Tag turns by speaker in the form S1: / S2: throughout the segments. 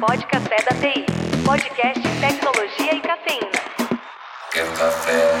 S1: Pode Café da TI. Podcast Tecnologia e Cafeína.
S2: Quer café?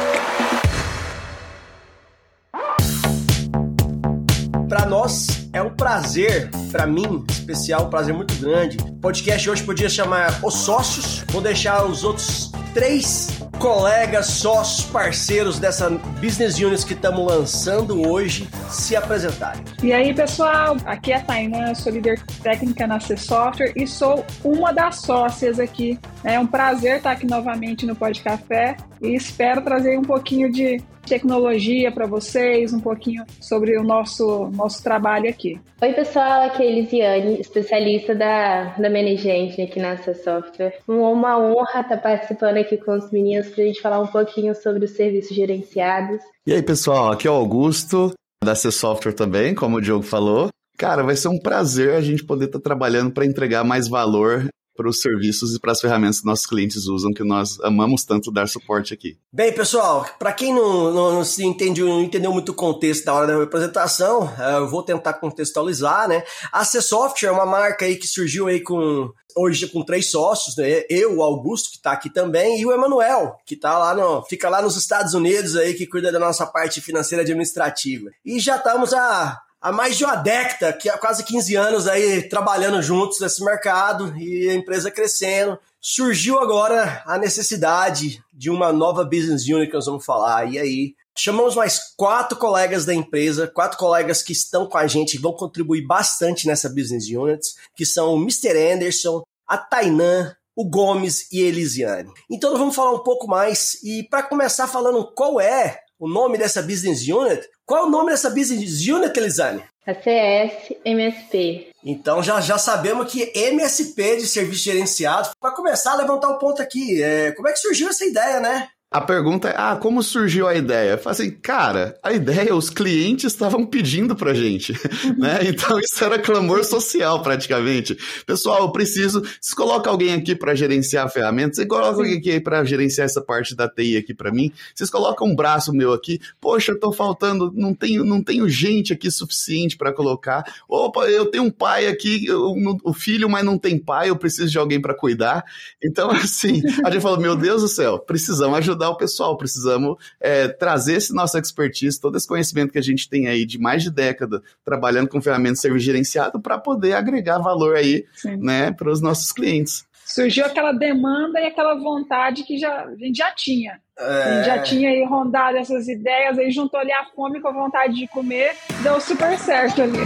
S3: Para nós é um prazer, para mim, especial, um prazer muito grande. O podcast hoje podia chamar Os Sócios. Vou deixar os outros três colegas, sócios, parceiros dessa business unit que estamos lançando hoje se apresentarem.
S4: E aí, pessoal, aqui é a Tainan, sou líder técnica na C Software e sou uma das sócias aqui. É um prazer estar aqui novamente no Pod Café e espero trazer um pouquinho de tecnologia para vocês, um pouquinho sobre o nosso, nosso trabalho aqui.
S5: Oi, pessoal, aqui é a Elisiane, especialista da, da Management aqui na C Software. Uma honra estar participando aqui com os meninos para a gente falar um pouquinho sobre os serviços gerenciados.
S6: E aí, pessoal, aqui é o Augusto, da C Software também, como o Diogo falou. Cara, vai ser um prazer a gente poder estar trabalhando para entregar mais valor para os serviços e para as ferramentas que nossos clientes usam, que nós amamos tanto dar suporte aqui.
S3: Bem, pessoal, para quem não, não, não, se entendeu, não entendeu muito o contexto da hora da minha apresentação, eh, eu vou tentar contextualizar, né? A C Software é uma marca aí que surgiu aí com hoje com três sócios, né? Eu, o Augusto, que está aqui também, e o Emanuel, que tá lá no, fica lá nos Estados Unidos aí, que cuida da nossa parte financeira administrativa. E já estamos a há mais de uma década, que há quase 15 anos aí trabalhando juntos nesse mercado e a empresa crescendo. Surgiu agora a necessidade de uma nova business unit que nós vamos falar. E aí, chamamos mais quatro colegas da empresa, quatro colegas que estão com a gente e vão contribuir bastante nessa business unit, que são o Mr. Anderson, a Tainan, o Gomes e a Elisiane. Então nós vamos falar um pouco mais e para começar falando qual é o nome dessa business unit, qual é o nome dessa business unit, Elisane?
S5: A CS MSP.
S3: Então já, já sabemos que MSP de serviço gerenciado. Para começar a levantar um ponto aqui, é, como é que surgiu essa ideia, né?
S6: A pergunta é: ah, como surgiu a ideia? Eu falei assim, cara, a ideia os clientes estavam pedindo pra gente, né? Então isso era clamor social praticamente. Pessoal, eu preciso. Vocês colocam alguém aqui para gerenciar a ferramenta, você coloca alguém aqui para gerenciar essa parte da TI aqui para mim, vocês colocam um braço meu aqui, poxa, eu tô faltando, não tenho, não tenho gente aqui suficiente para colocar. Opa, eu tenho um pai aqui, o filho, mas não tem pai, eu preciso de alguém para cuidar. Então, assim, a gente falou, meu Deus do céu, precisamos ajudar ajudar o pessoal, precisamos é, trazer esse nosso expertise, todo esse conhecimento que a gente tem aí de mais de década trabalhando com ferramentas de serviço gerenciado para poder agregar valor aí, né, para os nossos clientes.
S4: Surgiu aquela demanda e aquela vontade que já, a gente já tinha. É... A gente já tinha aí rondado essas ideias, aí juntou ali a fome com a vontade de comer, deu super certo ali.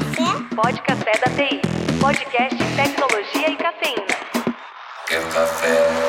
S1: Pode Café da TI, podcast Tecnologia e Cafeína.
S2: Quer café?